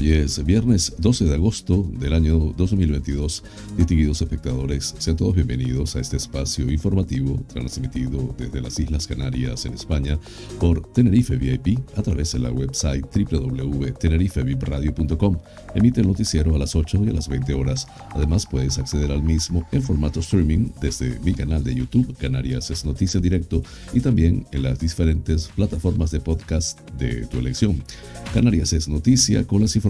Hoy es viernes 12 de agosto del año 2022. Distinguidos espectadores, sean todos bienvenidos a este espacio informativo transmitido desde las Islas Canarias en España por Tenerife VIP a través de la website www.tenerifevipradio.com. Emite el noticiero a las 8 y a las 20 horas. Además, puedes acceder al mismo en formato streaming desde mi canal de YouTube, Canarias es Noticia Directo, y también en las diferentes plataformas de podcast de tu elección. Canarias es Noticia con las informaciones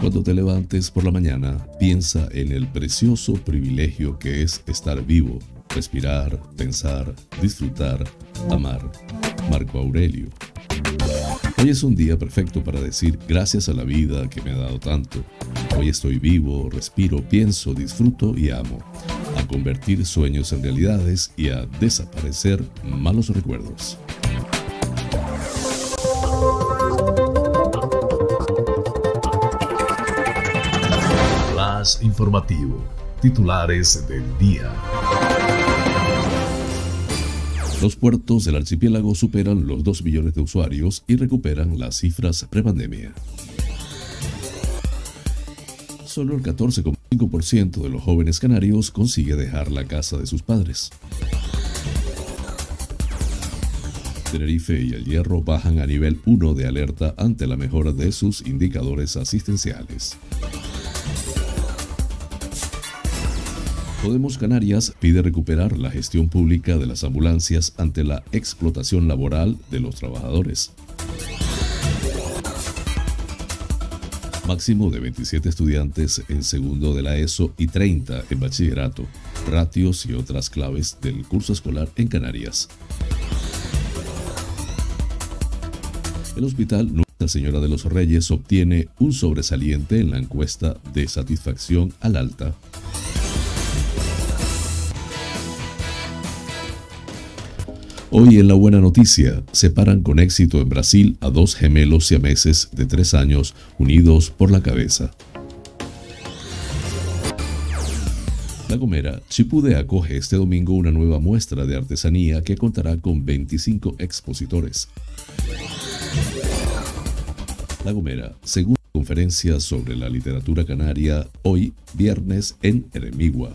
Cuando te levantes por la mañana, piensa en el precioso privilegio que es estar vivo, respirar, pensar, disfrutar, amar. Marco Aurelio. Hoy es un día perfecto para decir gracias a la vida que me ha dado tanto. Hoy estoy vivo, respiro, pienso, disfruto y amo. A convertir sueños en realidades y a desaparecer malos recuerdos. Informativo. Titulares del día. Los puertos del archipiélago superan los 2 millones de usuarios y recuperan las cifras prepandemia. Solo el 14,5% de los jóvenes canarios consigue dejar la casa de sus padres. Tenerife y el Hierro bajan a nivel 1 de alerta ante la mejora de sus indicadores asistenciales. Podemos Canarias pide recuperar la gestión pública de las ambulancias ante la explotación laboral de los trabajadores. Máximo de 27 estudiantes en segundo de la ESO y 30 en bachillerato, ratios y otras claves del curso escolar en Canarias. El hospital Nuestra Señora de los Reyes obtiene un sobresaliente en la encuesta de satisfacción al alta Hoy en la buena noticia, separan con éxito en Brasil a dos gemelos siameses de tres años unidos por la cabeza. La Gomera, Chipude acoge este domingo una nueva muestra de artesanía que contará con 25 expositores. La Gomera, segunda conferencia sobre la literatura canaria, hoy viernes en Eremigua.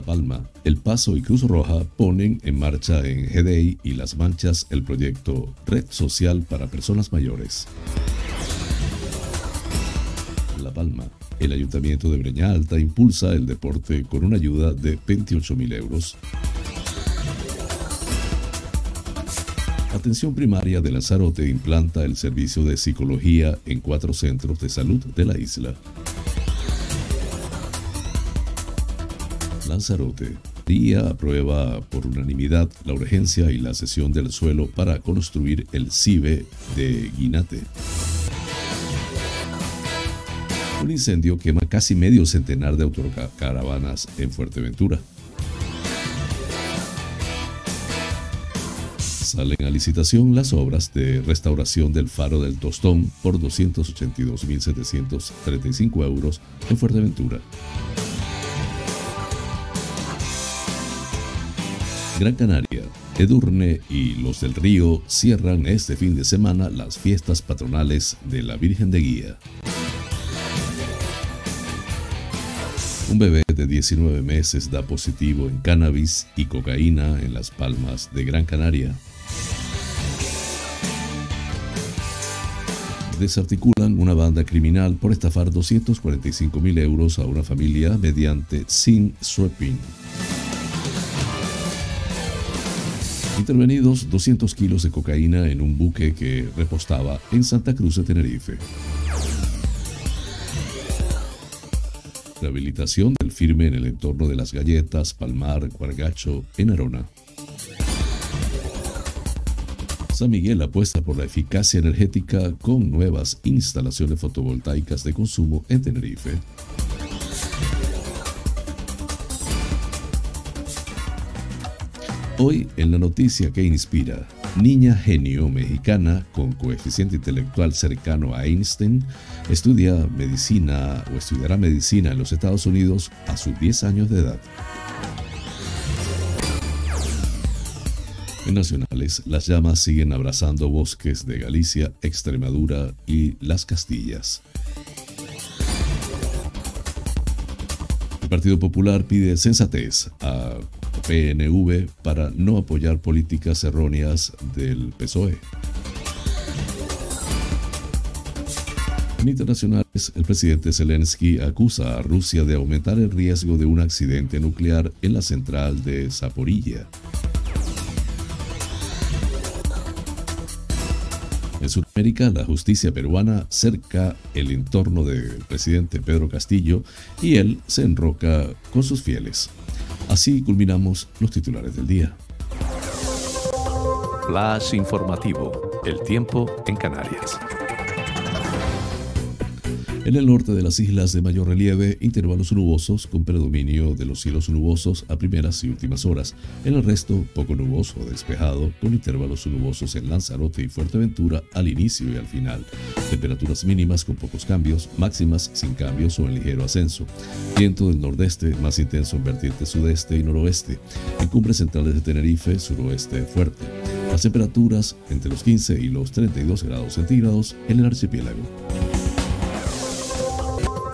Palma, El Paso y Cruz Roja ponen en marcha en GDI y Las Manchas el proyecto Red Social para Personas Mayores. La Palma, el Ayuntamiento de Breña Alta impulsa el deporte con una ayuda de 28 mil euros. Atención Primaria de Lanzarote implanta el servicio de psicología en cuatro centros de salud de la isla. Lanzarote. Día aprueba por unanimidad la urgencia y la cesión del suelo para construir el CIBE de Guinate. Un incendio quema casi medio centenar de autocaravanas en Fuerteventura. Salen a licitación las obras de restauración del faro del Tostón por 282.735 euros en Fuerteventura. Gran Canaria, Edurne y los del Río cierran este fin de semana las fiestas patronales de la Virgen de Guía. Un bebé de 19 meses da positivo en cannabis y cocaína en las palmas de Gran Canaria. desarticulan una banda criminal por estafar 245 mil euros a una familia mediante sin swapping. Intervenidos 200 kilos de cocaína en un buque que repostaba en Santa Cruz de Tenerife. Rehabilitación del firme en el entorno de las galletas, Palmar, Cuargacho, en Arona. San Miguel apuesta por la eficacia energética con nuevas instalaciones fotovoltaicas de consumo en Tenerife. Hoy en la noticia que inspira, niña genio mexicana con coeficiente intelectual cercano a Einstein estudia medicina o estudiará medicina en los Estados Unidos a sus 10 años de edad. En nacionales, las llamas siguen abrazando bosques de Galicia, Extremadura y las Castillas. El Partido Popular pide sensatez a PNV para no apoyar políticas erróneas del PSOE. En internacionales, el presidente Zelensky acusa a Rusia de aumentar el riesgo de un accidente nuclear en la central de Zaporilla. En Sudamérica, la justicia peruana cerca el entorno del presidente Pedro Castillo y él se enroca con sus fieles. Así culminamos los titulares del día. Flash informativo. El tiempo en Canarias. En el norte de las islas de mayor relieve, intervalos nubosos con predominio de los cielos nubosos a primeras y últimas horas. En el resto, poco nuboso o despejado, con intervalos nubosos en Lanzarote y Fuerteventura al inicio y al final. Temperaturas mínimas con pocos cambios, máximas sin cambios o en ligero ascenso. Viento del nordeste más intenso en vertiente sudeste y noroeste. En cumbres centrales de Tenerife, suroeste fuerte. Las temperaturas entre los 15 y los 32 grados centígrados en el archipiélago.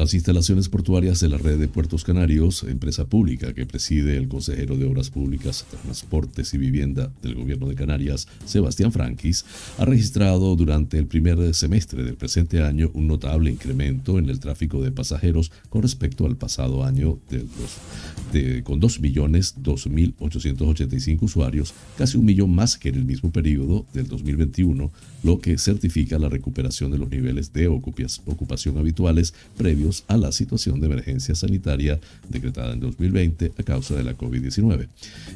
Las instalaciones portuarias de la red de Puertos Canarios, empresa pública que preside el consejero de Obras Públicas, Transportes y Vivienda del Gobierno de Canarias, Sebastián Franquis, ha registrado durante el primer semestre del presente año un notable incremento en el tráfico de pasajeros con respecto al pasado año del de, con 2.002.885 usuarios, casi un millón más que en el mismo periodo del 2021, lo que certifica la recuperación de los niveles de ocupación habituales previos a la situación de emergencia sanitaria decretada en 2020 a causa de la COVID-19.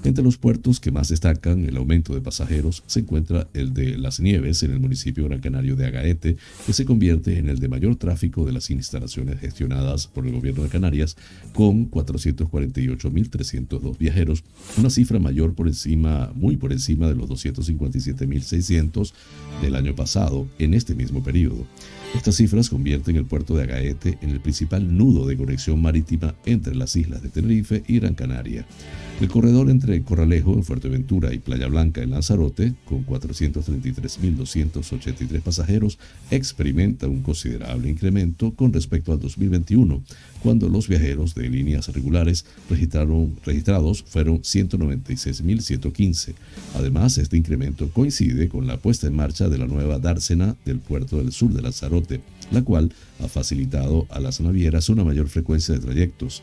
Entre los puertos que más destacan el aumento de pasajeros se encuentra el de Las Nieves en el municipio gran canario de Agaete, que se convierte en el de mayor tráfico de las instalaciones gestionadas por el gobierno de Canarias, con 448.302 viajeros, una cifra mayor por encima, muy por encima de los 257.600 del año pasado en este mismo periodo. Estas cifras convierten el puerto de Agaete en el principal nudo de conexión marítima entre las islas de Tenerife y Gran Canaria. El corredor entre Corralejo en Fuerteventura y Playa Blanca en Lanzarote, con 433.283 pasajeros, experimenta un considerable incremento con respecto al 2021, cuando los viajeros de líneas regulares registraron, registrados fueron 196.115. Además, este incremento coincide con la puesta en marcha de la nueva dársena del puerto del sur de Lanzarote, la cual ha facilitado a las navieras una mayor frecuencia de trayectos.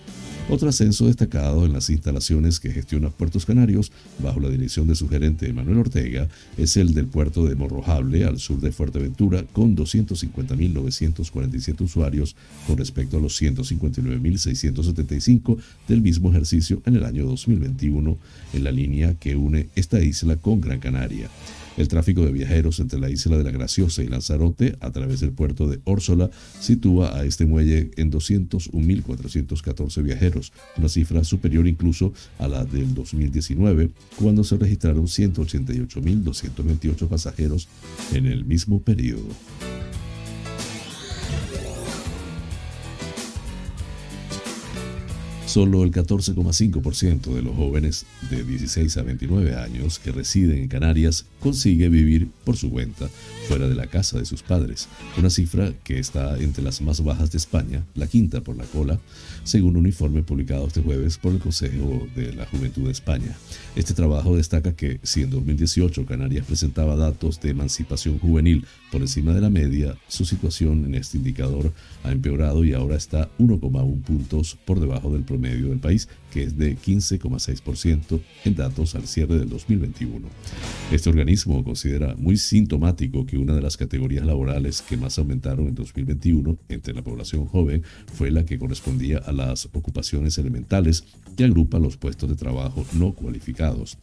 Otro ascenso destacado en las instalaciones que gestiona Puertos Canarios, bajo la dirección de su gerente Manuel Ortega, es el del puerto de Morrojable, al sur de Fuerteventura, con 250.947 usuarios con respecto a los 159.675 del mismo ejercicio en el año 2021, en la línea que une esta isla con Gran Canaria. El tráfico de viajeros entre la isla de la Graciosa y Lanzarote a través del puerto de Órsola sitúa a este muelle en 201.414 viajeros, una cifra superior incluso a la del 2019, cuando se registraron 188.228 pasajeros en el mismo periodo. Solo el 14,5% de los jóvenes de 16 a 29 años que residen en Canarias consigue vivir por su cuenta fuera de la casa de sus padres, una cifra que está entre las más bajas de España, la quinta por la cola, según un informe publicado este jueves por el Consejo de la Juventud de España. Este trabajo destaca que si en 2018 Canarias presentaba datos de emancipación juvenil por encima de la media, su situación en este indicador ha empeorado y ahora está 1,1 puntos por debajo del promedio del país, que es de 15,6% en datos al cierre del 2021. Este organismo considera muy sintomático que una de las categorías laborales que más aumentaron en 2021 entre la población joven fue la que correspondía a las ocupaciones elementales que agrupa los puestos de trabajo no cualificados.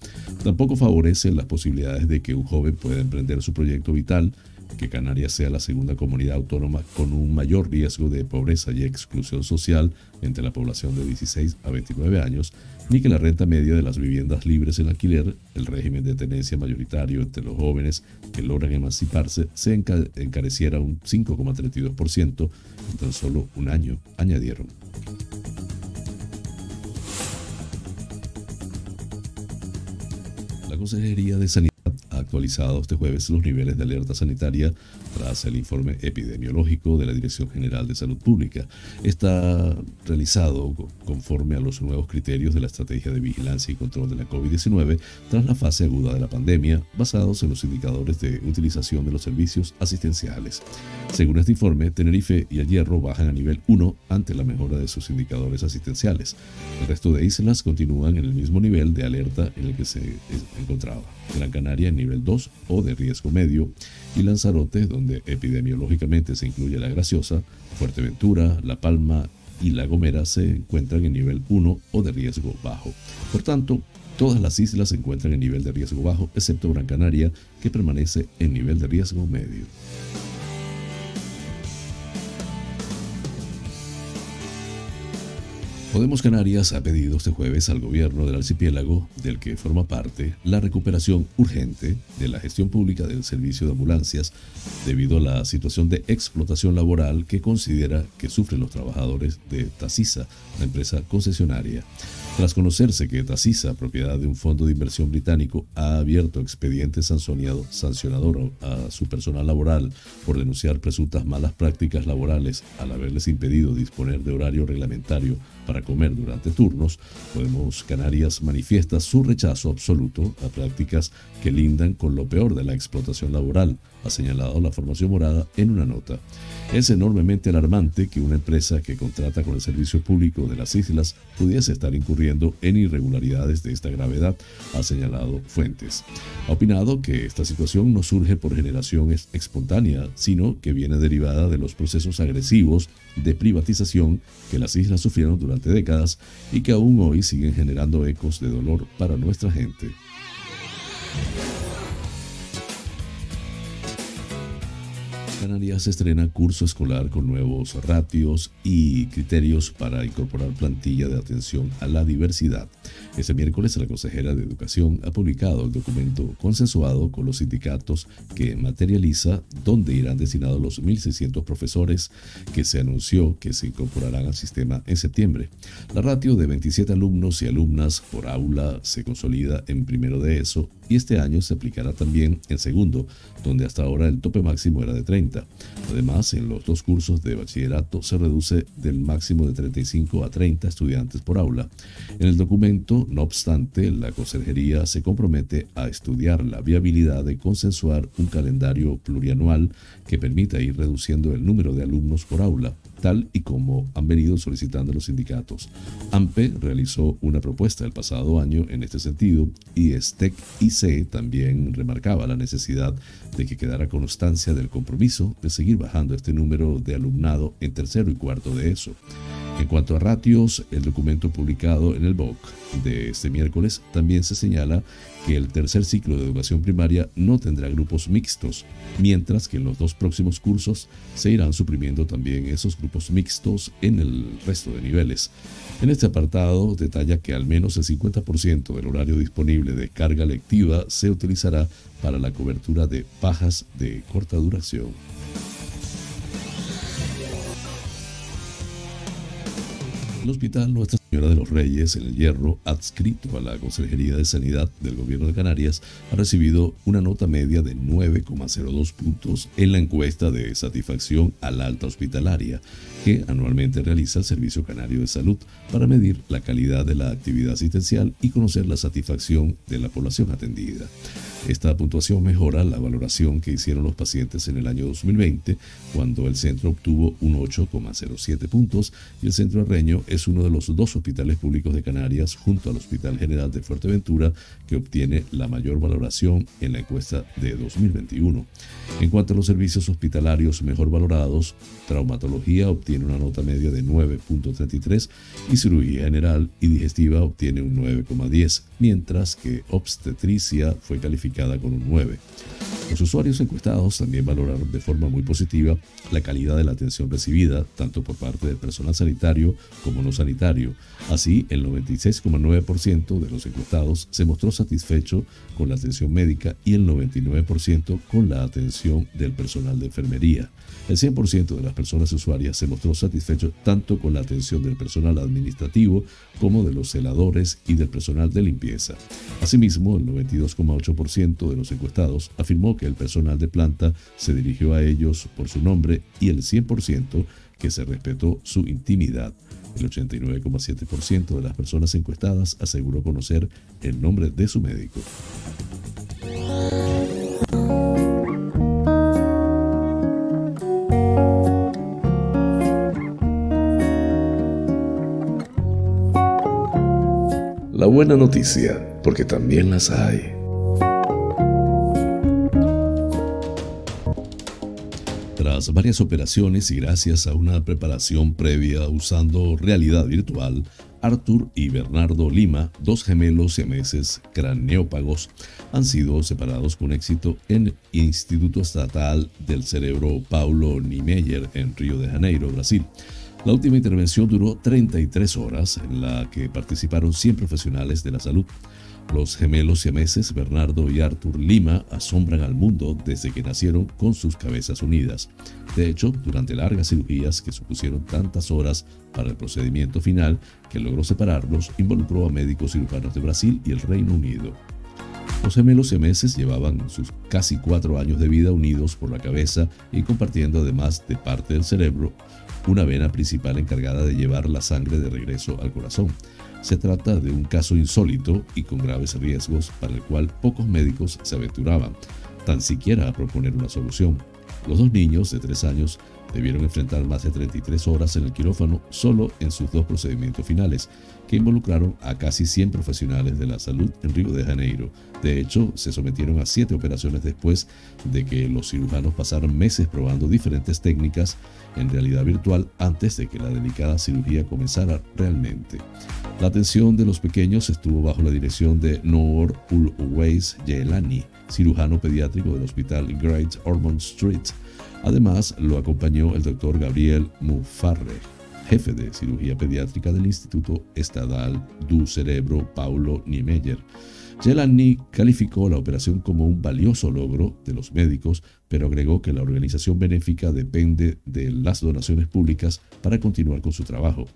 Tampoco favorece las posibilidades de que un joven pueda emprender su proyecto vital que Canarias sea la segunda comunidad autónoma con un mayor riesgo de pobreza y exclusión social entre la población de 16 a 29 años, ni que la renta media de las viviendas libres en alquiler, el régimen de tenencia mayoritario entre los jóvenes que logran emanciparse, se encareciera un 5,32% en tan solo un año, añadieron. La Consejería de Sanidad actualizado este jueves los niveles de alerta sanitaria tras el informe epidemiológico de la Dirección General de Salud Pública. Está realizado conforme a los nuevos criterios de la Estrategia de Vigilancia y Control de la COVID-19 tras la fase aguda de la pandemia, basados en los indicadores de utilización de los servicios asistenciales. Según este informe, Tenerife y El Hierro bajan a nivel 1 ante la mejora de sus indicadores asistenciales. El resto de islas continúan en el mismo nivel de alerta en el que se encontraba. Gran Canaria en nivel 2 o de riesgo medio y Lanzarote, donde epidemiológicamente se incluye la Graciosa, Fuerteventura, La Palma y La Gomera se encuentran en nivel 1 o de riesgo bajo. Por tanto, todas las islas se encuentran en nivel de riesgo bajo, excepto Gran Canaria, que permanece en nivel de riesgo medio. Podemos Canarias ha pedido este jueves al gobierno del archipiélago, del que forma parte, la recuperación urgente de la gestión pública del servicio de ambulancias debido a la situación de explotación laboral que considera que sufren los trabajadores de Tassisa, la empresa concesionaria. Tras conocerse que Tassisa, propiedad de un fondo de inversión británico, ha abierto expediente sancionador a su personal laboral por denunciar presuntas malas prácticas laborales al haberles impedido disponer de horario reglamentario para comer durante turnos, Podemos Canarias manifiesta su rechazo absoluto a prácticas que lindan con lo peor de la explotación laboral, ha señalado la formación morada en una nota. Es enormemente alarmante que una empresa que contrata con el servicio público de las islas pudiese estar incurriendo en irregularidades de esta gravedad, ha señalado Fuentes. Ha opinado que esta situación no surge por generación espontánea, sino que viene derivada de los procesos agresivos de privatización que las islas sufrieron durante décadas y que aún hoy siguen generando ecos de dolor para nuestra gente. Canarias estrena curso escolar con nuevos ratios y criterios para incorporar plantilla de atención a la diversidad. Este miércoles la consejera de Educación ha publicado el documento consensuado con los sindicatos que materializa dónde irán destinados los 1.600 profesores que se anunció que se incorporarán al sistema en septiembre. La ratio de 27 alumnos y alumnas por aula se consolida en primero de eso y este año se aplicará también en segundo, donde hasta ahora el tope máximo era de 30. Además, en los dos cursos de bachillerato se reduce del máximo de 35 a 30 estudiantes por aula. En el documento no obstante, la Consejería se compromete a estudiar la viabilidad de consensuar un calendario plurianual que permita ir reduciendo el número de alumnos por aula, tal y como han venido solicitando los sindicatos. AMPE realizó una propuesta el pasado año en este sentido y STEC IC también remarcaba la necesidad de que quedara constancia del compromiso de seguir bajando este número de alumnado en tercero y cuarto de eso. En cuanto a ratios, el documento publicado en el BOC de este miércoles también se señala que el tercer ciclo de educación primaria no tendrá grupos mixtos, mientras que en los dos próximos cursos se irán suprimiendo también esos grupos mixtos en el resto de niveles. En este apartado detalla que al menos el 50% del horario disponible de carga lectiva se utilizará para la cobertura de bajas de corta duración. El Hospital Nuestra Señora de los Reyes en el Hierro, adscrito a la Consejería de Sanidad del Gobierno de Canarias, ha recibido una nota media de 9,02 puntos en la encuesta de satisfacción al alta hospitalaria que anualmente realiza el Servicio Canario de Salud para medir la calidad de la actividad asistencial y conocer la satisfacción de la población atendida. Esta puntuación mejora la valoración que hicieron los pacientes en el año 2020, cuando el centro obtuvo un 8,07 puntos y el centro Arreño es uno de los dos hospitales públicos de Canarias junto al Hospital General de Fuerteventura que obtiene la mayor valoración en la encuesta de 2021. En cuanto a los servicios hospitalarios mejor valorados, traumatología obtiene una nota media de 9.33 y cirugía general y digestiva obtiene un 9,10, mientras que obstetricia fue calificada con un 9. Los usuarios encuestados también valoraron de forma muy positiva la calidad de la atención recibida, tanto por parte del personal sanitario como no sanitario. Así, el 96,9% de los encuestados se mostró satisfecho con la atención médica y el 99% con la atención del personal de enfermería. El 100% de las personas usuarias se mostró satisfecho tanto con la atención del personal administrativo como de los celadores y del personal de limpieza. Asimismo, el 92,8% de los encuestados afirmó que el personal de planta se dirigió a ellos por su nombre y el 100% que se respetó su intimidad. El 89,7% de las personas encuestadas aseguró conocer el nombre de su médico. La buena noticia, porque también las hay. Tras varias operaciones y gracias a una preparación previa usando realidad virtual, Arthur y Bernardo Lima, dos gemelos siameses craneópagos, han sido separados con éxito en Instituto Estatal del Cerebro Paulo Niemeyer en Río de Janeiro, Brasil. La última intervención duró 33 horas, en la que participaron 100 profesionales de la salud. Los gemelos siameses Bernardo y Arthur Lima asombran al mundo desde que nacieron con sus cabezas unidas. De hecho, durante largas cirugías que supusieron tantas horas para el procedimiento final que logró separarlos, involucró a médicos cirujanos de Brasil y el Reino Unido. Los gemelos siameses llevaban sus casi cuatro años de vida unidos por la cabeza y compartiendo además de parte del cerebro una vena principal encargada de llevar la sangre de regreso al corazón. Se trata de un caso insólito y con graves riesgos para el cual pocos médicos se aventuraban, tan siquiera a proponer una solución. Los dos niños de tres años debieron enfrentar más de 33 horas en el quirófano solo en sus dos procedimientos finales, que involucraron a casi 100 profesionales de la salud en Río de Janeiro. De hecho, se sometieron a siete operaciones después de que los cirujanos pasaron meses probando diferentes técnicas en realidad virtual antes de que la delicada cirugía comenzara realmente. La atención de los pequeños estuvo bajo la dirección de Noor Ulweis Yelani, cirujano pediátrico del Hospital Great Ormond Street. Además, lo acompañó el doctor Gabriel Mufarre, jefe de cirugía pediátrica del Instituto Estadal du Cerebro Paulo Niemeyer. Jelani calificó la operación como un valioso logro de los médicos, pero agregó que la organización benéfica depende de las donaciones públicas para continuar con su trabajo.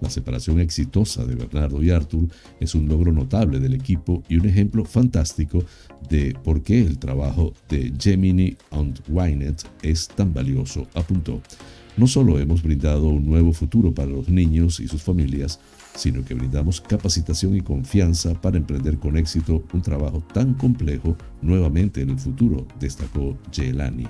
La separación exitosa de Bernardo y Arthur es un logro notable del equipo y un ejemplo fantástico de por qué el trabajo de Gemini and Wynette es tan valioso, apuntó. No solo hemos brindado un nuevo futuro para los niños y sus familias, sino que brindamos capacitación y confianza para emprender con éxito un trabajo tan complejo nuevamente en el futuro, destacó Jelani.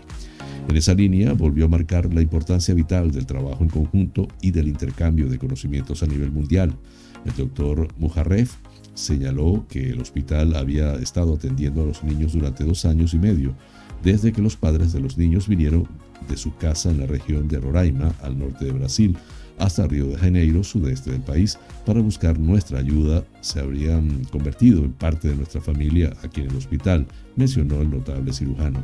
En esa línea volvió a marcar la importancia vital del trabajo en conjunto y del intercambio de conocimientos a nivel mundial. El doctor Mujarref señaló que el hospital había estado atendiendo a los niños durante dos años y medio, desde que los padres de los niños vinieron de su casa en la región de Roraima, al norte de Brasil, hasta Río de Janeiro, sudeste del país, para buscar nuestra ayuda. Se habrían convertido en parte de nuestra familia aquí en el hospital, mencionó el notable cirujano.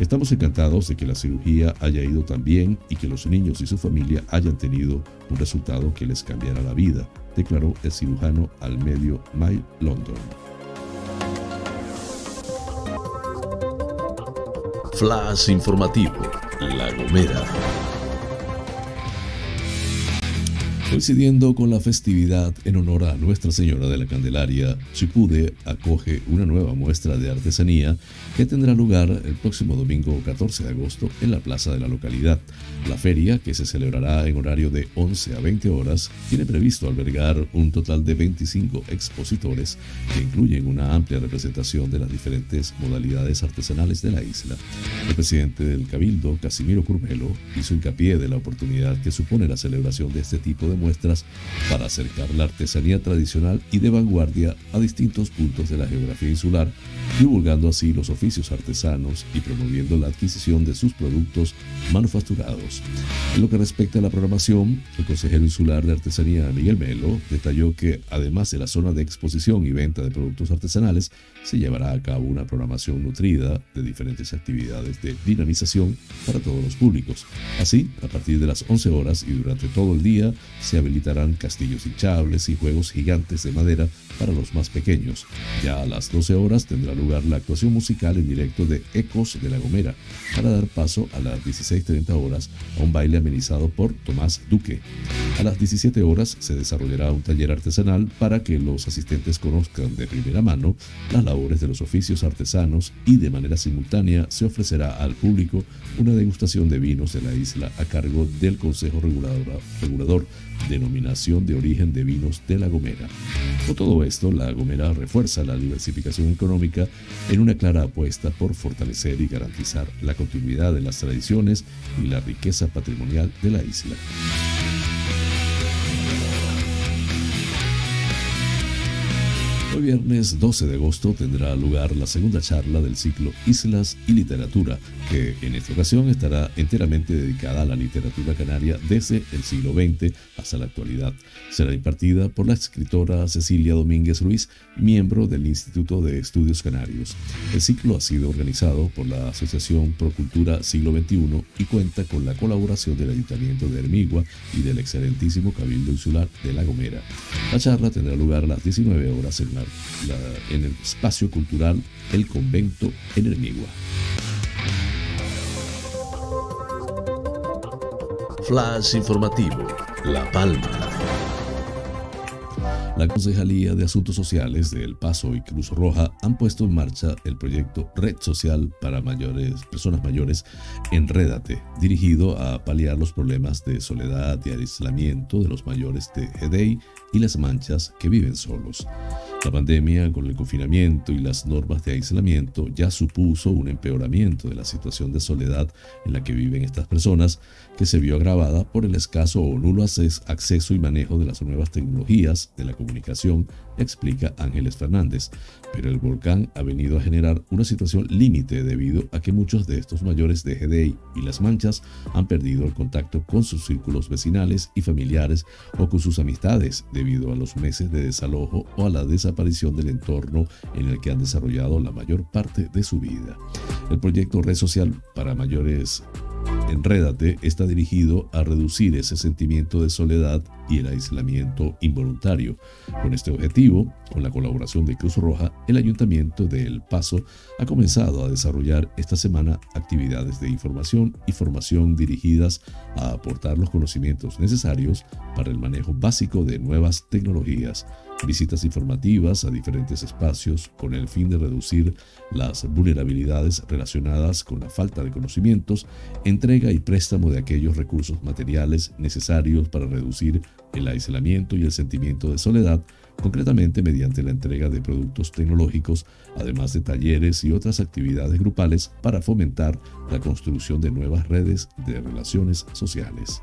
Estamos encantados de que la cirugía haya ido tan bien y que los niños y su familia hayan tenido un resultado que les cambiará la vida, declaró el cirujano al medio My London. Flash informativo, La Gomera. Coincidiendo con la festividad en honor a Nuestra Señora de la Candelaria, Chipude acoge una nueva muestra de artesanía que tendrá lugar el próximo domingo 14 de agosto en la plaza de la localidad. La feria, que se celebrará en horario de 11 a 20 horas, tiene previsto albergar un total de 25 expositores que incluyen una amplia representación de las diferentes modalidades artesanales de la isla. El presidente del Cabildo, Casimiro Curvelo, hizo hincapié de la oportunidad que supone la celebración de este tipo de muestras para acercar la artesanía tradicional y de vanguardia a distintos puntos de la geografía insular, divulgando así los oficios artesanos y promoviendo la adquisición de sus productos manufacturados. En lo que respecta a la programación, el consejero insular de artesanía Miguel Melo detalló que además de la zona de exposición y venta de productos artesanales, se llevará a cabo una programación nutrida de diferentes actividades de dinamización para todos los públicos. Así, a partir de las 11 horas y durante todo el día, se habilitarán castillos hinchables y juegos gigantes de madera para los más pequeños. Ya a las 12 horas tendrá lugar la actuación musical en directo de Ecos de la Gomera, para dar paso a las 16.30 horas a un baile amenizado por Tomás Duque. A las 17 horas se desarrollará un taller artesanal para que los asistentes conozcan de primera mano las labores de los oficios artesanos y de manera simultánea se ofrecerá al público una degustación de vinos de la isla a cargo del Consejo Regulador, Regulador denominación de origen de vinos de La Gomera. Con todo esto, La Gomera refuerza la diversificación económica en una clara apuesta por fortalecer y garantizar la continuidad de las tradiciones y la riqueza patrimonial de la isla. Hoy viernes 12 de agosto tendrá lugar la segunda charla del ciclo Islas y Literatura, que en esta ocasión estará enteramente dedicada a la literatura canaria desde el siglo XX hasta la actualidad. Será impartida por la escritora Cecilia Domínguez Ruiz, miembro del Instituto de Estudios Canarios. El ciclo ha sido organizado por la Asociación Procultura Siglo XXI y cuenta con la colaboración del Ayuntamiento de Hermigua y del excelentísimo Cabildo Insular de La Gomera. La charla tendrá lugar a las 19 horas en la en el espacio cultural El Convento en Hermigua. Flash informativo, La Palma. La Concejalía de Asuntos Sociales de El Paso y Cruz Roja han puesto en marcha el proyecto Red Social para mayores, personas mayores Enrédate, dirigido a paliar los problemas de soledad y aislamiento de los mayores de GDI y las manchas que viven solos. La pandemia, con el confinamiento y las normas de aislamiento, ya supuso un empeoramiento de la situación de soledad en la que viven estas personas, que se vio agravada por el escaso o nulo acceso y manejo de las nuevas tecnologías de la comunicación, explica Ángeles Fernández. Pero el volcán ha venido a generar una situación límite debido a que muchos de estos mayores de GDI y las manchas han perdido el contacto con sus círculos vecinales y familiares o con sus amistades debido a los meses de desalojo o a la desaparición del entorno en el que han desarrollado la mayor parte de su vida. El proyecto Red Social para Mayores Enrédate está dirigido a reducir ese sentimiento de soledad y el aislamiento involuntario. Con este objetivo, con la colaboración de Cruz Roja, el Ayuntamiento de El Paso ha comenzado a desarrollar esta semana actividades de información y formación dirigidas a aportar los conocimientos necesarios para el manejo básico de nuevas tecnologías, visitas informativas a diferentes espacios con el fin de reducir las vulnerabilidades relacionadas con la falta de conocimientos, entrega y préstamo de aquellos recursos materiales necesarios para reducir el aislamiento y el sentimiento de soledad, concretamente mediante la entrega de productos tecnológicos, además de talleres y otras actividades grupales para fomentar la construcción de nuevas redes de relaciones sociales.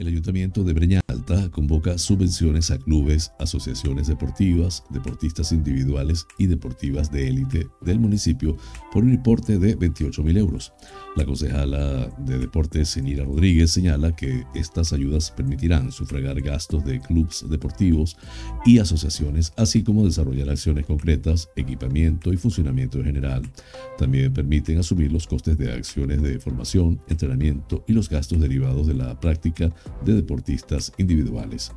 El Ayuntamiento de Breña Convoca subvenciones a clubes, asociaciones deportivas, deportistas individuales y deportivas de élite del municipio por un importe de 28 mil euros. La concejala de Deportes, Senira Rodríguez, señala que estas ayudas permitirán sufragar gastos de clubes deportivos y asociaciones, así como desarrollar acciones concretas, equipamiento y funcionamiento en general. También permiten asumir los costes de acciones de formación, entrenamiento y los gastos derivados de la práctica de deportistas individuales individuales.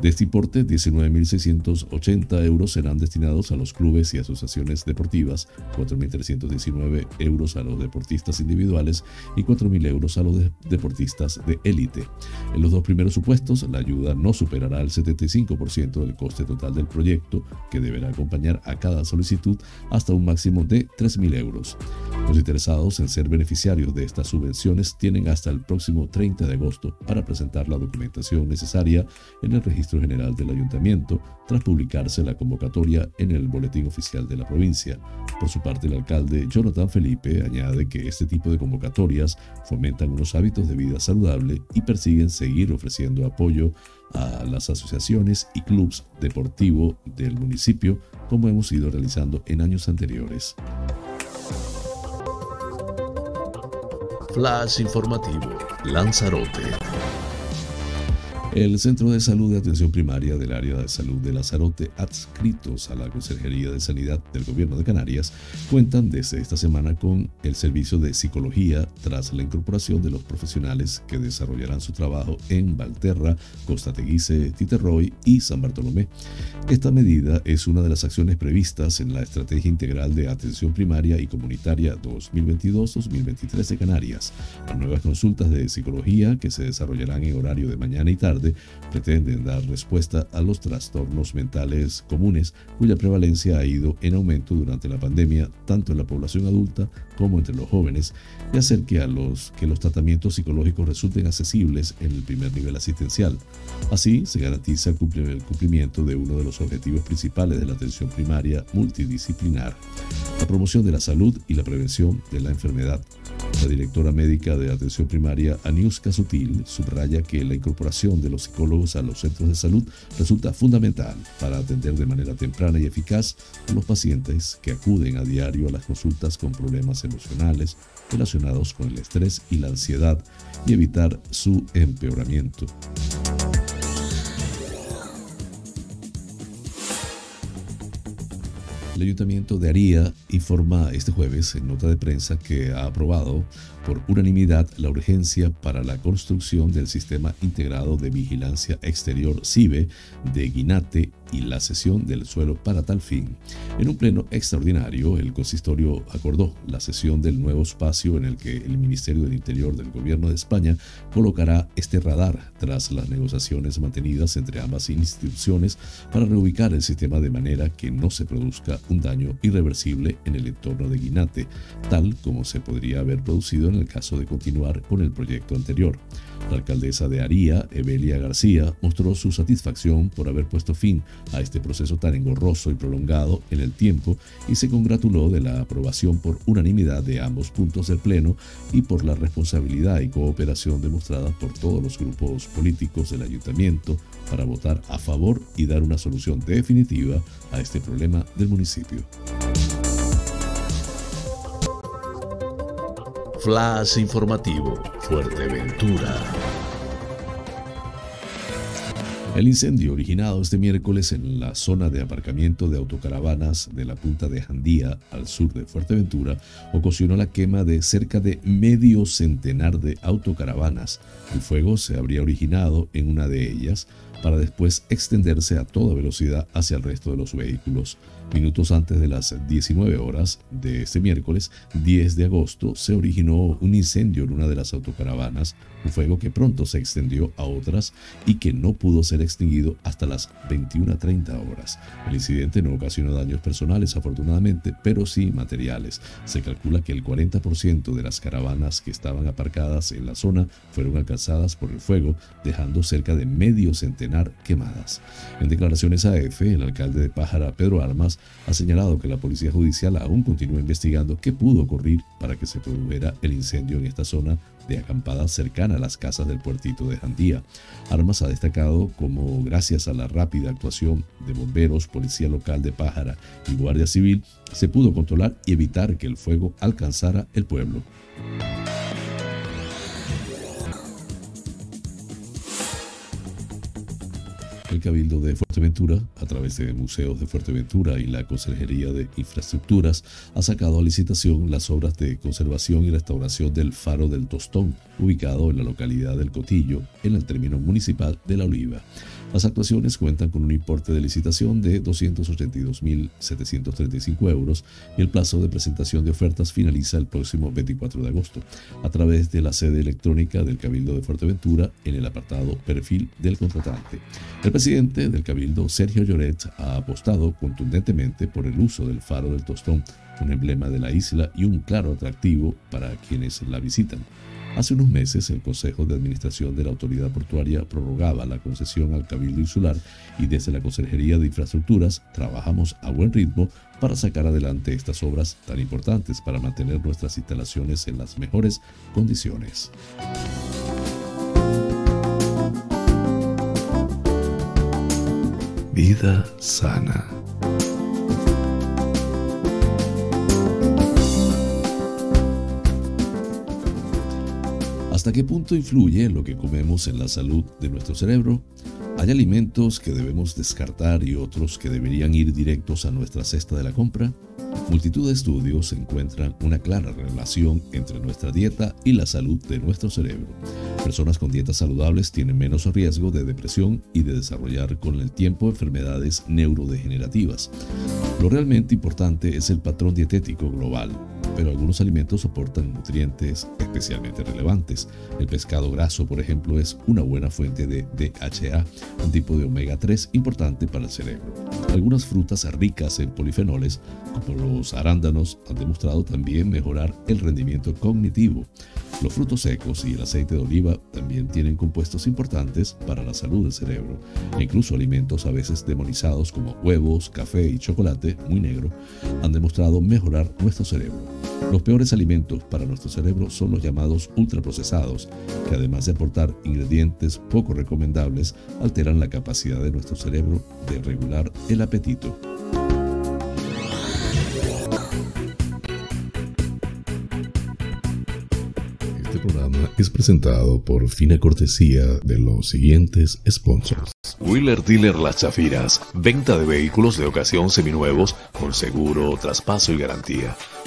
De este importe, 19.680 euros serán destinados a los clubes y asociaciones deportivas, 4.319 euros a los deportistas individuales y 4.000 euros a los deportistas de élite. En los dos primeros supuestos, la ayuda no superará el 75% del coste total del proyecto, que deberá acompañar a cada solicitud hasta un máximo de 3.000 euros. Los interesados en ser beneficiarios de estas subvenciones tienen hasta el próximo 30 de agosto para presentar la documentación necesaria en el registro General del Ayuntamiento tras publicarse la convocatoria en el Boletín Oficial de la provincia. Por su parte, el alcalde Jonathan Felipe añade que este tipo de convocatorias fomentan unos hábitos de vida saludable y persiguen seguir ofreciendo apoyo a las asociaciones y clubes deportivos del municipio como hemos ido realizando en años anteriores. Flash informativo, Lanzarote. El Centro de Salud de Atención Primaria del Área de Salud de Lanzarote, adscritos a la Consejería de Sanidad del Gobierno de Canarias, cuentan desde esta semana con el servicio de psicología tras la incorporación de los profesionales que desarrollarán su trabajo en Valterra, Costa Teguise, Titerroy y San Bartolomé. Esta medida es una de las acciones previstas en la Estrategia Integral de Atención Primaria y Comunitaria 2022-2023 de Canarias. Las nuevas consultas de psicología que se desarrollarán en horario de mañana y tarde pretenden dar respuesta a los trastornos mentales comunes cuya prevalencia ha ido en aumento durante la pandemia tanto en la población adulta como entre los jóvenes y hacer que, a los, que los tratamientos psicológicos resulten accesibles en el primer nivel asistencial. Así se garantiza el cumplimiento de uno de los objetivos principales de la atención primaria multidisciplinar, la promoción de la salud y la prevención de la enfermedad. La directora médica de atención primaria, Aniuska Sutil, subraya que la incorporación de los psicólogos a los centros de salud resulta fundamental para atender de manera temprana y eficaz a los pacientes que acuden a diario a las consultas con problemas emocionales relacionados con el estrés y la ansiedad y evitar su empeoramiento. El Ayuntamiento de Aría informa este jueves en nota de prensa que ha aprobado por unanimidad la urgencia para la construcción del Sistema Integrado de Vigilancia Exterior CIBE de Guinate y la cesión del suelo para tal fin. En un pleno extraordinario, el consistorio acordó la cesión del nuevo espacio en el que el Ministerio del Interior del Gobierno de España colocará este radar tras las negociaciones mantenidas entre ambas instituciones para reubicar el sistema de manera que no se produzca un daño irreversible en el entorno de Guinate, tal como se podría haber producido en el caso de continuar con el proyecto anterior. La alcaldesa de Aría, Evelia García, mostró su satisfacción por haber puesto fin a este proceso tan engorroso y prolongado en el tiempo y se congratuló de la aprobación por unanimidad de ambos puntos del Pleno y por la responsabilidad y cooperación demostrada por todos los grupos políticos del ayuntamiento para votar a favor y dar una solución definitiva a este problema del municipio. Flash informativo, Fuerteventura. El incendio originado este miércoles en la zona de aparcamiento de autocaravanas de la punta de Jandía, al sur de Fuerteventura, ocasionó la quema de cerca de medio centenar de autocaravanas. El fuego se habría originado en una de ellas para después extenderse a toda velocidad hacia el resto de los vehículos. Minutos antes de las 19 horas de este miércoles 10 de agosto se originó un incendio en una de las autocaravanas, un fuego que pronto se extendió a otras y que no pudo ser extinguido hasta las 21.30 horas. El incidente no ocasionó daños personales afortunadamente, pero sí materiales. Se calcula que el 40% de las caravanas que estaban aparcadas en la zona fueron alcanzadas por el fuego, dejando cerca de medio centenar quemadas. En declaraciones a EFE, el alcalde de Pájara, Pedro Armas, ha señalado que la Policía Judicial aún continúa investigando qué pudo ocurrir para que se produjera el incendio en esta zona de acampada cercana a las casas del puertito de Jandía. Armas ha destacado como gracias a la rápida actuación de bomberos, policía local de Pájara y guardia civil, se pudo controlar y evitar que el fuego alcanzara el pueblo. El Cabildo de Fuerteventura, a través de Museos de Fuerteventura y la Consejería de Infraestructuras, ha sacado a licitación las obras de conservación y restauración del Faro del Tostón, ubicado en la localidad del Cotillo, en el término municipal de La Oliva. Las actuaciones cuentan con un importe de licitación de 282.735 euros y el plazo de presentación de ofertas finaliza el próximo 24 de agosto a través de la sede electrónica del Cabildo de Fuerteventura en el apartado Perfil del contratante. El presidente del Cabildo, Sergio Lloret, ha apostado contundentemente por el uso del faro del Tostón, un emblema de la isla y un claro atractivo para quienes la visitan. Hace unos meses, el Consejo de Administración de la Autoridad Portuaria prorrogaba la concesión al Cabildo Insular y desde la Consejería de Infraestructuras trabajamos a buen ritmo para sacar adelante estas obras tan importantes para mantener nuestras instalaciones en las mejores condiciones. Vida sana. ¿Hasta qué punto influye lo que comemos en la salud de nuestro cerebro? ¿Hay alimentos que debemos descartar y otros que deberían ir directos a nuestra cesta de la compra? Multitud de estudios encuentran una clara relación entre nuestra dieta y la salud de nuestro cerebro. Personas con dietas saludables tienen menos riesgo de depresión y de desarrollar con el tiempo enfermedades neurodegenerativas. Lo realmente importante es el patrón dietético global, pero algunos alimentos soportan nutrientes especialmente relevantes. El pescado graso, por ejemplo, es una buena fuente de DHA, un tipo de omega 3 importante para el cerebro. Algunas frutas ricas en polifenoles, como los arándanos, han demostrado también mejorar el rendimiento cognitivo. Los frutos secos y el aceite de oliva también tienen compuestos importantes para la salud del cerebro. E incluso alimentos a veces demonizados como huevos, café y chocolate muy negro han demostrado mejorar nuestro cerebro. Los peores alimentos para nuestro cerebro son los llamados ultraprocesados, que además de aportar ingredientes poco recomendables, alteran la capacidad de nuestro cerebro de regular el apetito. Es presentado por fina cortesía de los siguientes sponsors. Wheeler Dealer Las Chafiras. Venta de vehículos de ocasión seminuevos con seguro, traspaso y garantía.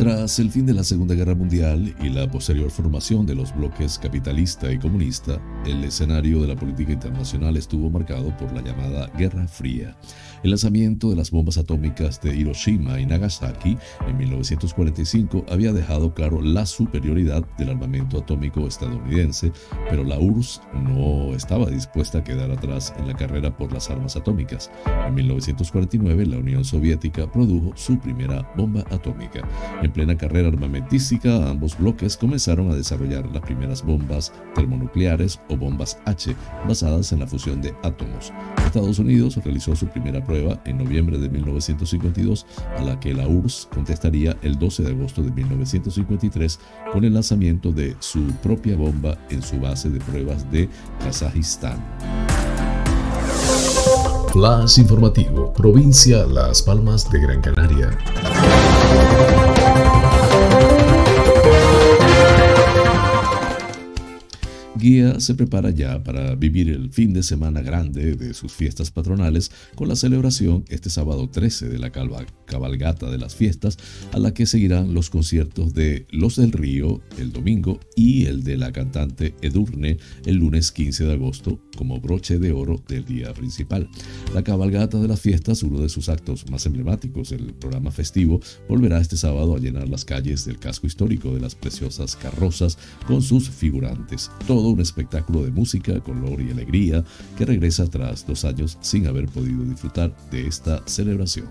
Tras el fin de la Segunda Guerra Mundial y la posterior formación de los bloques capitalista y comunista, el escenario de la política internacional estuvo marcado por la llamada Guerra Fría. El lanzamiento de las bombas atómicas de Hiroshima y Nagasaki en 1945 había dejado claro la superioridad del armamento atómico estadounidense, pero la URSS no estaba dispuesta a quedar atrás en la carrera por las armas atómicas. En 1949 la Unión Soviética produjo su primera bomba atómica. En plena carrera armamentística, ambos bloques comenzaron a desarrollar las primeras bombas termonucleares o bombas H basadas en la fusión de átomos. Estados Unidos realizó su primera prueba en noviembre de 1952, a la que la URSS contestaría el 12 de agosto de 1953 con el lanzamiento de su propia bomba en su base de pruebas de Kazajistán. Flash informativo, provincia Las Palmas de Gran Canaria. Guía se prepara ya para vivir el fin de semana grande de sus fiestas patronales con la celebración este sábado 13 de la cabalgata de las fiestas, a la que seguirán los conciertos de Los del Río el domingo y el de la cantante Edurne el lunes 15 de agosto como broche de oro del día principal. La cabalgata de las fiestas, uno de sus actos más emblemáticos, el programa festivo, volverá este sábado a llenar las calles del casco histórico de las preciosas carrozas con sus figurantes. Todo un espectáculo de música, color y alegría que regresa tras dos años sin haber podido disfrutar de esta celebración.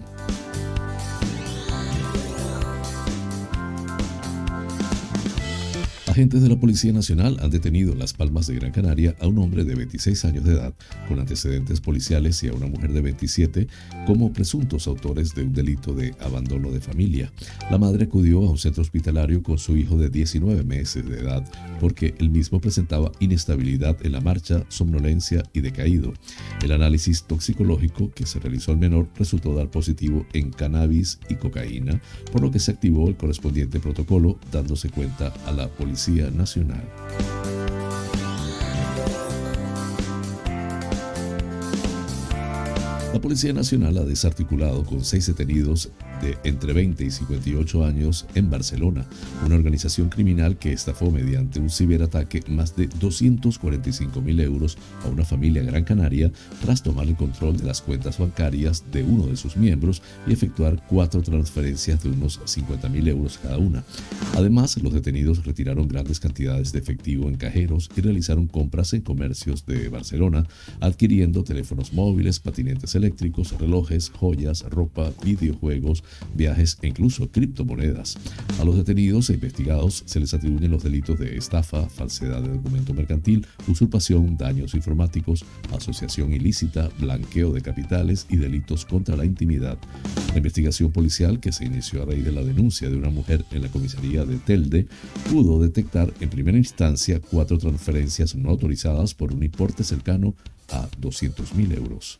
Agentes de la Policía Nacional han detenido en Las Palmas de Gran Canaria a un hombre de 26 años de edad con antecedentes policiales y a una mujer de 27 como presuntos autores de un delito de abandono de familia. La madre acudió a un centro hospitalario con su hijo de 19 meses de edad porque el mismo presentaba inestabilidad en la marcha, somnolencia y decaído. El análisis toxicológico que se realizó al menor resultó dar positivo en cannabis y cocaína, por lo que se activó el correspondiente protocolo dándose cuenta a la Policía Nacional. La Policía Nacional ha desarticulado con seis detenidos de entre 20 y 58 años en Barcelona, una organización criminal que estafó mediante un ciberataque más de 245 mil euros a una familia gran canaria tras tomar el control de las cuentas bancarias de uno de sus miembros y efectuar cuatro transferencias de unos 50 mil euros cada una. Además, los detenidos retiraron grandes cantidades de efectivo en cajeros y realizaron compras en comercios de Barcelona, adquiriendo teléfonos móviles, patinetes eléctricos, relojes, joyas, ropa, videojuegos, viajes e incluso criptomonedas. A los detenidos e investigados se les atribuyen los delitos de estafa, falsedad de documento mercantil, usurpación, daños informáticos, asociación ilícita, blanqueo de capitales y delitos contra la intimidad. La investigación policial, que se inició a raíz de la denuncia de una mujer en la comisaría de Telde, pudo detectar en primera instancia cuatro transferencias no autorizadas por un importe cercano a 200.000 euros.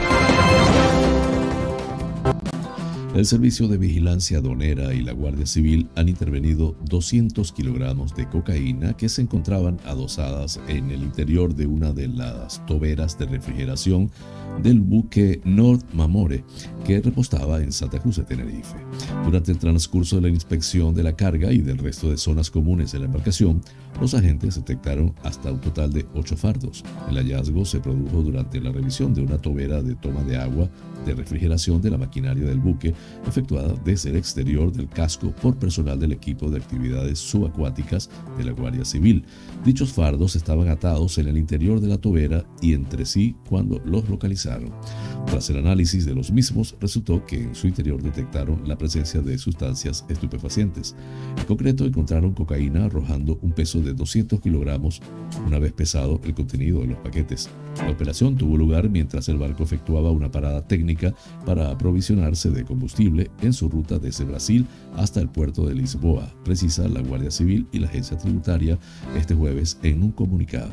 El Servicio de Vigilancia Aduanera y la Guardia Civil han intervenido 200 kilogramos de cocaína que se encontraban adosadas en el interior de una de las toberas de refrigeración del buque North Mamore que repostaba en Santa Cruz de Tenerife. Durante el transcurso de la inspección de la carga y del resto de zonas comunes de la embarcación, los agentes detectaron hasta un total de 8 fardos. El hallazgo se produjo durante la revisión de una tobera de toma de agua de refrigeración de la maquinaria del buque efectuada desde el exterior del casco por personal del equipo de actividades subacuáticas de la Guardia Civil. Dichos fardos estaban atados en el interior de la tobera y entre sí cuando los localizaron. Tras el análisis de los mismos, resultó que en su interior detectaron la presencia de sustancias estupefacientes. En concreto, encontraron cocaína arrojando un peso de 200 kilogramos una vez pesado el contenido de los paquetes. La operación tuvo lugar mientras el barco efectuaba una parada técnica para aprovisionarse de combustible en su ruta desde Brasil hasta el puerto de Lisboa, precisa la Guardia Civil y la Agencia Tributaria este jueves en un comunicado.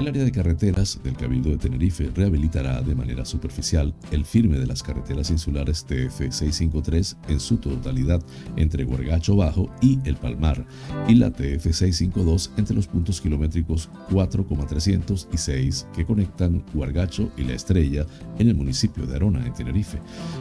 El área de carreteras del Cabildo de Tenerife rehabilitará de manera superficial el firme de las carreteras insulares TF653 en su totalidad entre Huergacho Bajo y El Palmar y la TF652 entre los puntos kilométricos 4,300 y 6 que conectan Huargacho y La Estrella en el municipio de Arona, en Tenerife,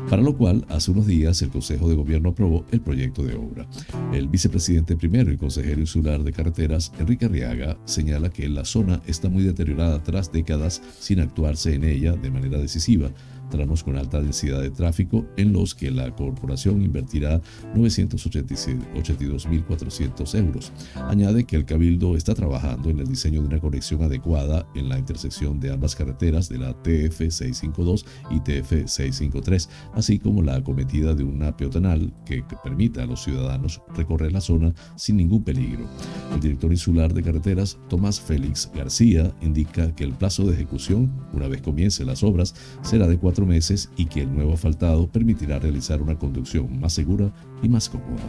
para lo cual hace unos días el Consejo de Gobierno aprobó el proyecto de obra. El vicepresidente primero y consejero insular de carreteras, Enrique Arriaga, señala que la zona está muy deteriorada tras décadas sin actuarse en ella de manera decisiva tramos con alta densidad de tráfico en los que la corporación invertirá 982.400 euros. Añade que el Cabildo está trabajando en el diseño de una conexión adecuada en la intersección de ambas carreteras de la TF 652 y TF 653, así como la acometida de una peatonal que permita a los ciudadanos recorrer la zona sin ningún peligro. El director insular de carreteras, Tomás Félix García, indica que el plazo de ejecución, una vez comiencen las obras, será de cuatro meses y que el nuevo asfaltado permitirá realizar una conducción más segura y más cómoda.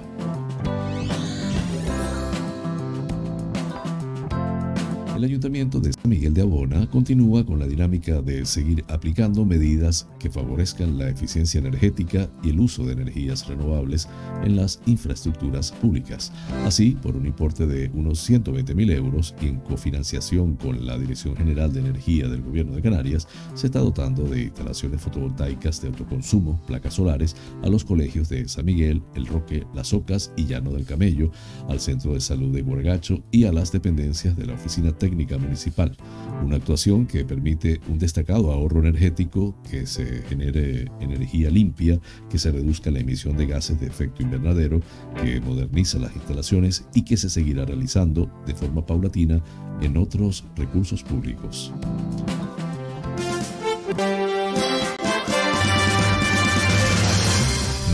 El Ayuntamiento de Miguel de Abona continúa con la dinámica de seguir aplicando medidas que favorezcan la eficiencia energética y el uso de energías renovables en las infraestructuras públicas. Así, por un importe de unos 120 mil euros y en cofinanciación con la Dirección General de Energía del Gobierno de Canarias, se está dotando de instalaciones fotovoltaicas de autoconsumo, placas solares, a los colegios de San Miguel, El Roque, Las Ocas y Llano del Camello, al Centro de Salud de Guargacho y a las dependencias de la Oficina Técnica municipal. Una actuación que permite un destacado ahorro energético, que se genere energía limpia, que se reduzca la emisión de gases de efecto invernadero, que moderniza las instalaciones y que se seguirá realizando de forma paulatina en otros recursos públicos.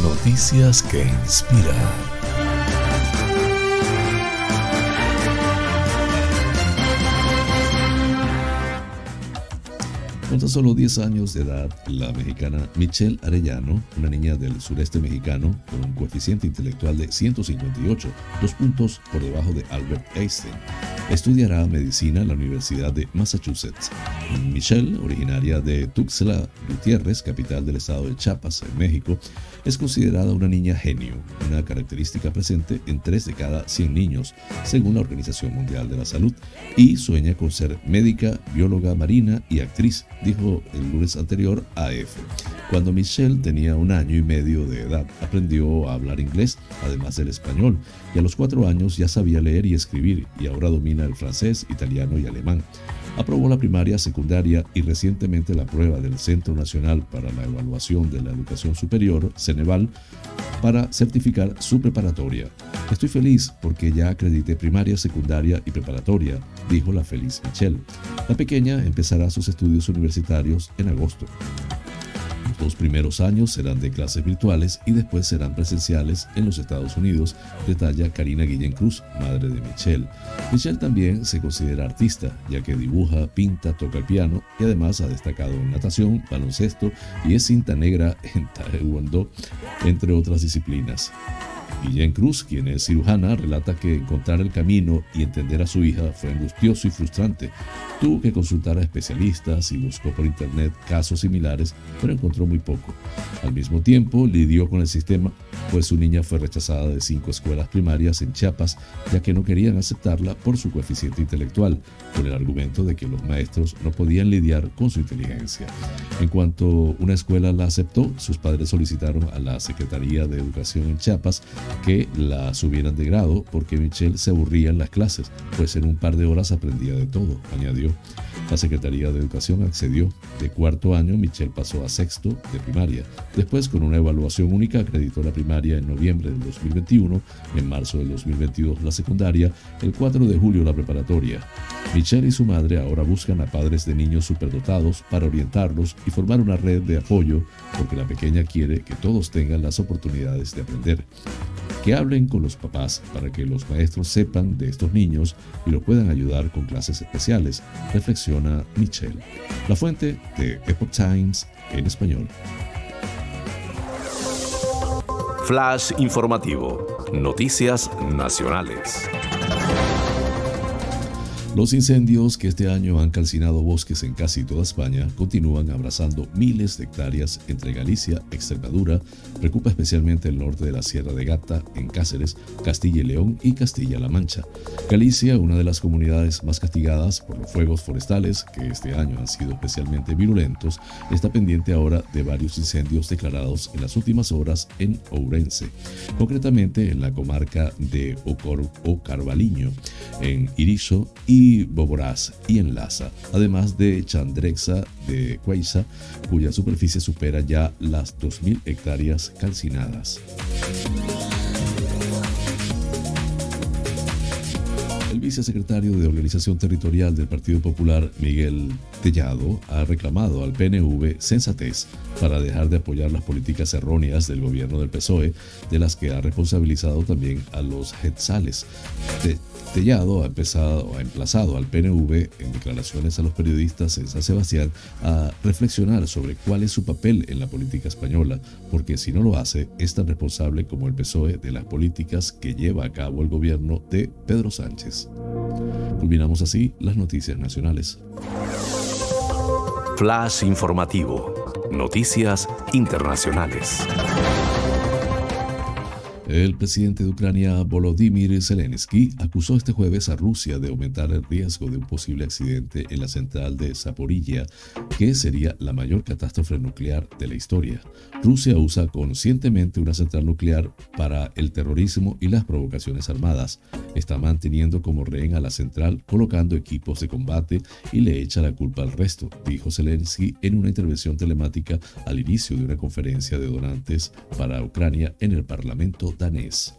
Noticias que inspiran. Con tan solo 10 años de edad, la mexicana Michelle Arellano, una niña del sureste mexicano con un coeficiente intelectual de 158, dos puntos por debajo de Albert Einstein, estudiará medicina en la Universidad de Massachusetts. Michelle, originaria de Tuxtla Gutiérrez, capital del estado de Chiapas, en México, es considerada una niña genio, una característica presente en 3 de cada 100 niños, según la Organización Mundial de la Salud, y sueña con ser médica, bióloga marina y actriz dijo el lunes anterior a EFE. Cuando Michelle tenía un año y medio de edad, aprendió a hablar inglés, además del español, y a los cuatro años ya sabía leer y escribir, y ahora domina el francés, italiano y alemán. Aprobó la primaria, secundaria y recientemente la prueba del Centro Nacional para la Evaluación de la Educación Superior, Ceneval, para certificar su preparatoria. Estoy feliz porque ya acredité primaria, secundaria y preparatoria, dijo la feliz Michelle. La pequeña empezará sus estudios universitarios en agosto. Los dos primeros años serán de clases virtuales y después serán presenciales en los Estados Unidos, detalla Karina Guillén Cruz, madre de Michelle. Michelle también se considera artista, ya que dibuja, pinta, toca el piano y además ha destacado en natación, baloncesto y es cinta negra en taekwondo, entre otras disciplinas. Guillén Cruz, quien es cirujana, relata que encontrar el camino y entender a su hija fue angustioso y frustrante. Tuvo que consultar a especialistas y buscó por internet casos similares, pero encontró muy poco. Al mismo tiempo, lidió con el sistema, pues su niña fue rechazada de cinco escuelas primarias en Chiapas, ya que no querían aceptarla por su coeficiente intelectual, con el argumento de que los maestros no podían lidiar con su inteligencia. En cuanto una escuela la aceptó, sus padres solicitaron a la Secretaría de Educación en Chiapas que la subieran de grado porque Michelle se aburría en las clases, pues en un par de horas aprendía de todo, añadió. you. La Secretaría de Educación accedió. De cuarto año, Michelle pasó a sexto de primaria. Después, con una evaluación única, acreditó la primaria en noviembre del 2021, en marzo del 2022 la secundaria, el 4 de julio la preparatoria. Michelle y su madre ahora buscan a padres de niños superdotados para orientarlos y formar una red de apoyo porque la pequeña quiere que todos tengan las oportunidades de aprender que hablen con los papás para que los maestros sepan de estos niños y los puedan ayudar con clases especiales, Michelle. La fuente de Epoch Times en español. Flash informativo. Noticias nacionales. Los incendios que este año han calcinado bosques en casi toda España continúan abrazando miles de hectáreas entre Galicia, Extremadura, preocupa especialmente el norte de la Sierra de Gata, en Cáceres, Castilla y León y Castilla-La Mancha. Galicia, una de las comunidades más castigadas por los fuegos forestales, que este año han sido especialmente virulentos, está pendiente ahora de varios incendios declarados en las últimas horas en Ourense, concretamente en la comarca de Ocor o Carvaliño, en Iriso y Boborás y en Laza, además de Chandrexa de Cueiza, cuya superficie supera ya las 2.000 hectáreas calcinadas. El vicesecretario de Organización Territorial del Partido Popular, Miguel Tellado, ha reclamado al PNV sensatez para dejar de apoyar las políticas erróneas del gobierno del PSOE, de las que ha responsabilizado también a los Hetzales. Tellado ha, empezado, ha emplazado al PNV en declaraciones a los periodistas en San Sebastián a reflexionar sobre cuál es su papel en la política española, porque si no lo hace, es tan responsable como el PSOE de las políticas que lleva a cabo el gobierno de Pedro Sánchez. Culminamos así las noticias nacionales. Flash informativo. Noticias internacionales. El presidente de Ucrania, Volodymyr Zelensky, acusó este jueves a Rusia de aumentar el riesgo de un posible accidente en la central de Zaporilla, que sería la mayor catástrofe nuclear de la historia. Rusia usa conscientemente una central nuclear para el terrorismo y las provocaciones armadas. Está manteniendo como rehén a la central, colocando equipos de combate y le echa la culpa al resto, dijo Zelensky en una intervención telemática al inicio de una conferencia de donantes para Ucrania en el Parlamento danês.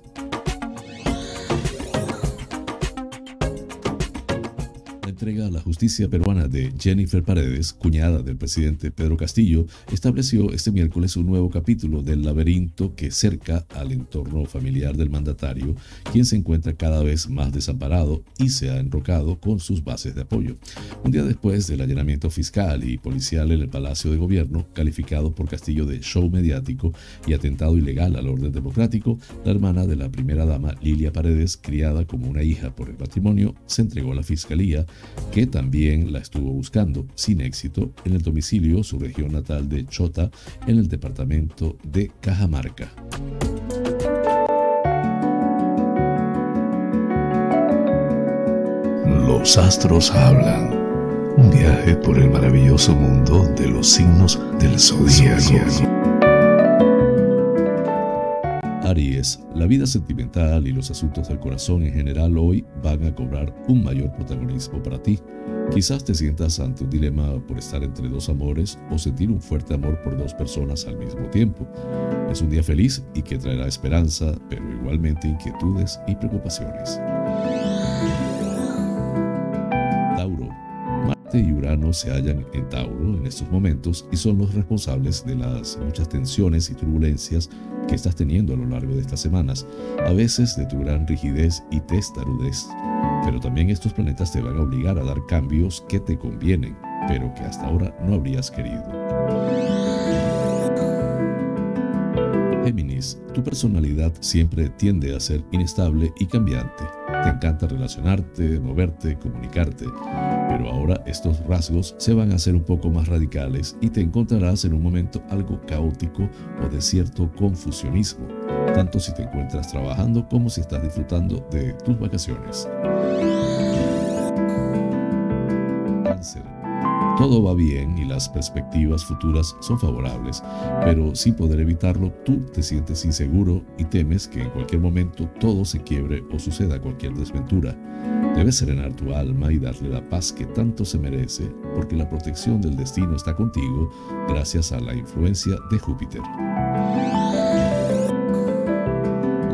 Entrega a la justicia peruana de Jennifer Paredes, cuñada del presidente Pedro Castillo, estableció este miércoles un nuevo capítulo del laberinto que cerca al entorno familiar del mandatario, quien se encuentra cada vez más desamparado y se ha enrocado con sus bases de apoyo. Un día después del allanamiento fiscal y policial en el Palacio de Gobierno, calificado por Castillo de show mediático y atentado ilegal al orden democrático, la hermana de la primera dama, Lilia Paredes, criada como una hija por el matrimonio, se entregó a la fiscalía que también la estuvo buscando, sin éxito, en el domicilio, su región natal de Chota, en el departamento de Cajamarca. Los astros hablan. Un viaje por el maravilloso mundo de los signos del zodíaco. Aries, la vida sentimental y los asuntos del corazón en general hoy van a cobrar un mayor protagonismo para ti. Quizás te sientas ante un dilema por estar entre dos amores o sentir un fuerte amor por dos personas al mismo tiempo. Es un día feliz y que traerá esperanza, pero igualmente inquietudes y preocupaciones. Marte y Urano se hallan en Tauro en estos momentos y son los responsables de las muchas tensiones y turbulencias que estás teniendo a lo largo de estas semanas, a veces de tu gran rigidez y testarudez. Pero también estos planetas te van a obligar a dar cambios que te convienen, pero que hasta ahora no habrías querido. Géminis, tu personalidad siempre tiende a ser inestable y cambiante. Te encanta relacionarte, moverte, comunicarte, pero ahora estos rasgos se van a hacer un poco más radicales y te encontrarás en un momento algo caótico o de cierto confusionismo, tanto si te encuentras trabajando como si estás disfrutando de tus vacaciones. Todo va bien y las perspectivas futuras son favorables, pero sin poder evitarlo, tú te sientes inseguro y temes que en cualquier momento todo se quiebre o suceda cualquier desventura. Debes serenar tu alma y darle la paz que tanto se merece, porque la protección del destino está contigo gracias a la influencia de Júpiter.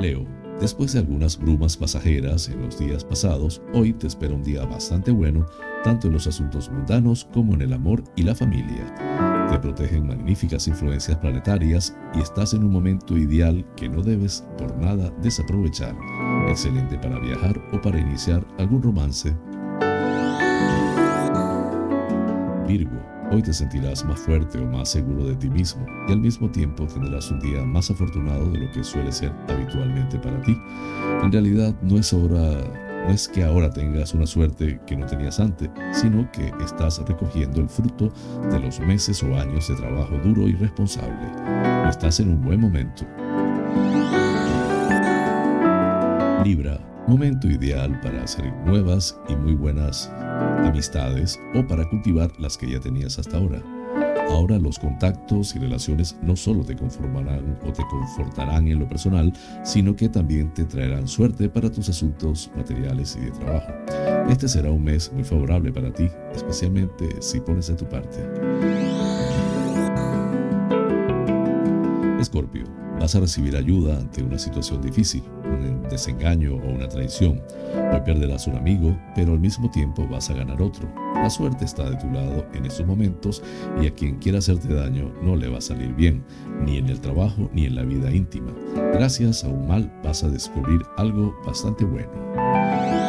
Leo. Después de algunas brumas pasajeras en los días pasados, hoy te espera un día bastante bueno, tanto en los asuntos mundanos como en el amor y la familia. Te protegen magníficas influencias planetarias y estás en un momento ideal que no debes por nada desaprovechar. Excelente para viajar o para iniciar algún romance. Virgo. Hoy te sentirás más fuerte o más seguro de ti mismo y al mismo tiempo tendrás un día más afortunado de lo que suele ser habitualmente para ti. En realidad no es hora no es que ahora tengas una suerte que no tenías antes, sino que estás recogiendo el fruto de los meses o años de trabajo duro y responsable. Estás en un buen momento. Libra, momento ideal para hacer nuevas y muy buenas amistades o para cultivar las que ya tenías hasta ahora. Ahora los contactos y relaciones no solo te conformarán o te confortarán en lo personal, sino que también te traerán suerte para tus asuntos materiales y de trabajo. Este será un mes muy favorable para ti, especialmente si pones de tu parte. Escorpio, vas a recibir ayuda ante una situación difícil, desengaño o una traición. Hoy perderás un amigo, pero al mismo tiempo vas a ganar otro. La suerte está de tu lado en estos momentos y a quien quiera hacerte daño no le va a salir bien, ni en el trabajo ni en la vida íntima. Gracias a un mal vas a descubrir algo bastante bueno.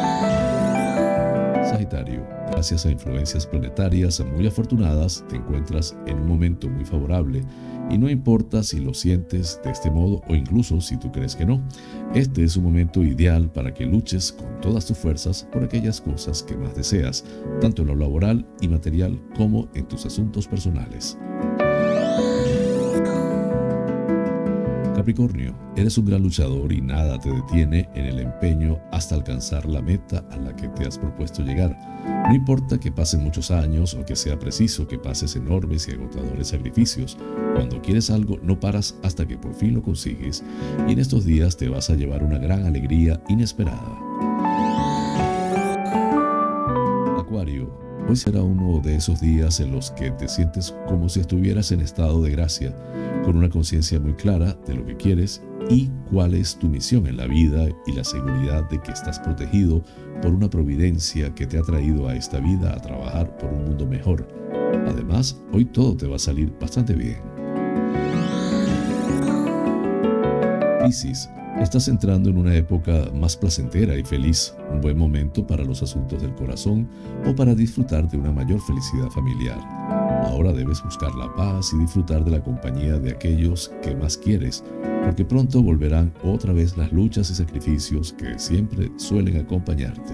Gracias a influencias planetarias muy afortunadas, te encuentras en un momento muy favorable y no importa si lo sientes de este modo o incluso si tú crees que no. Este es un momento ideal para que luches con todas tus fuerzas por aquellas cosas que más deseas, tanto en lo laboral y material como en tus asuntos personales. Capricornio, eres un gran luchador y nada te detiene en el empeño hasta alcanzar la meta a la que te has propuesto llegar. No importa que pasen muchos años o que sea preciso que pases enormes y agotadores sacrificios, cuando quieres algo no paras hasta que por fin lo consigues y en estos días te vas a llevar una gran alegría inesperada. Hoy será uno de esos días en los que te sientes como si estuvieras en estado de gracia, con una conciencia muy clara de lo que quieres y cuál es tu misión en la vida y la seguridad de que estás protegido por una providencia que te ha traído a esta vida a trabajar por un mundo mejor. Además, hoy todo te va a salir bastante bien. Piscis, Estás entrando en una época más placentera y feliz, un buen momento para los asuntos del corazón o para disfrutar de una mayor felicidad familiar. Ahora debes buscar la paz y disfrutar de la compañía de aquellos que más quieres, porque pronto volverán otra vez las luchas y sacrificios que siempre suelen acompañarte.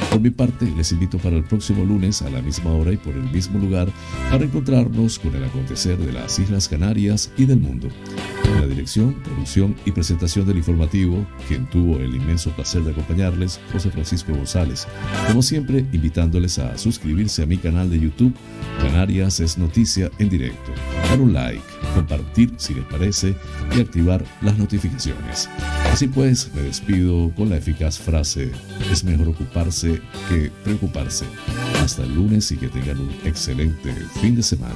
Por mi parte, les invito para el próximo lunes a la misma hora y por el mismo lugar para encontrarnos con el acontecer de las Islas Canarias y del mundo. En la dirección producción y presentación del informativo, quien tuvo el inmenso placer de acompañarles, José Francisco González. Como siempre, invitándoles a suscribirse a mi canal de YouTube, Canarias es Noticia en directo, dar un like, compartir si les parece y activar las notificaciones. Así pues, me despido con la eficaz frase, es mejor ocuparse que preocuparse. Hasta el lunes y que tengan un excelente fin de semana.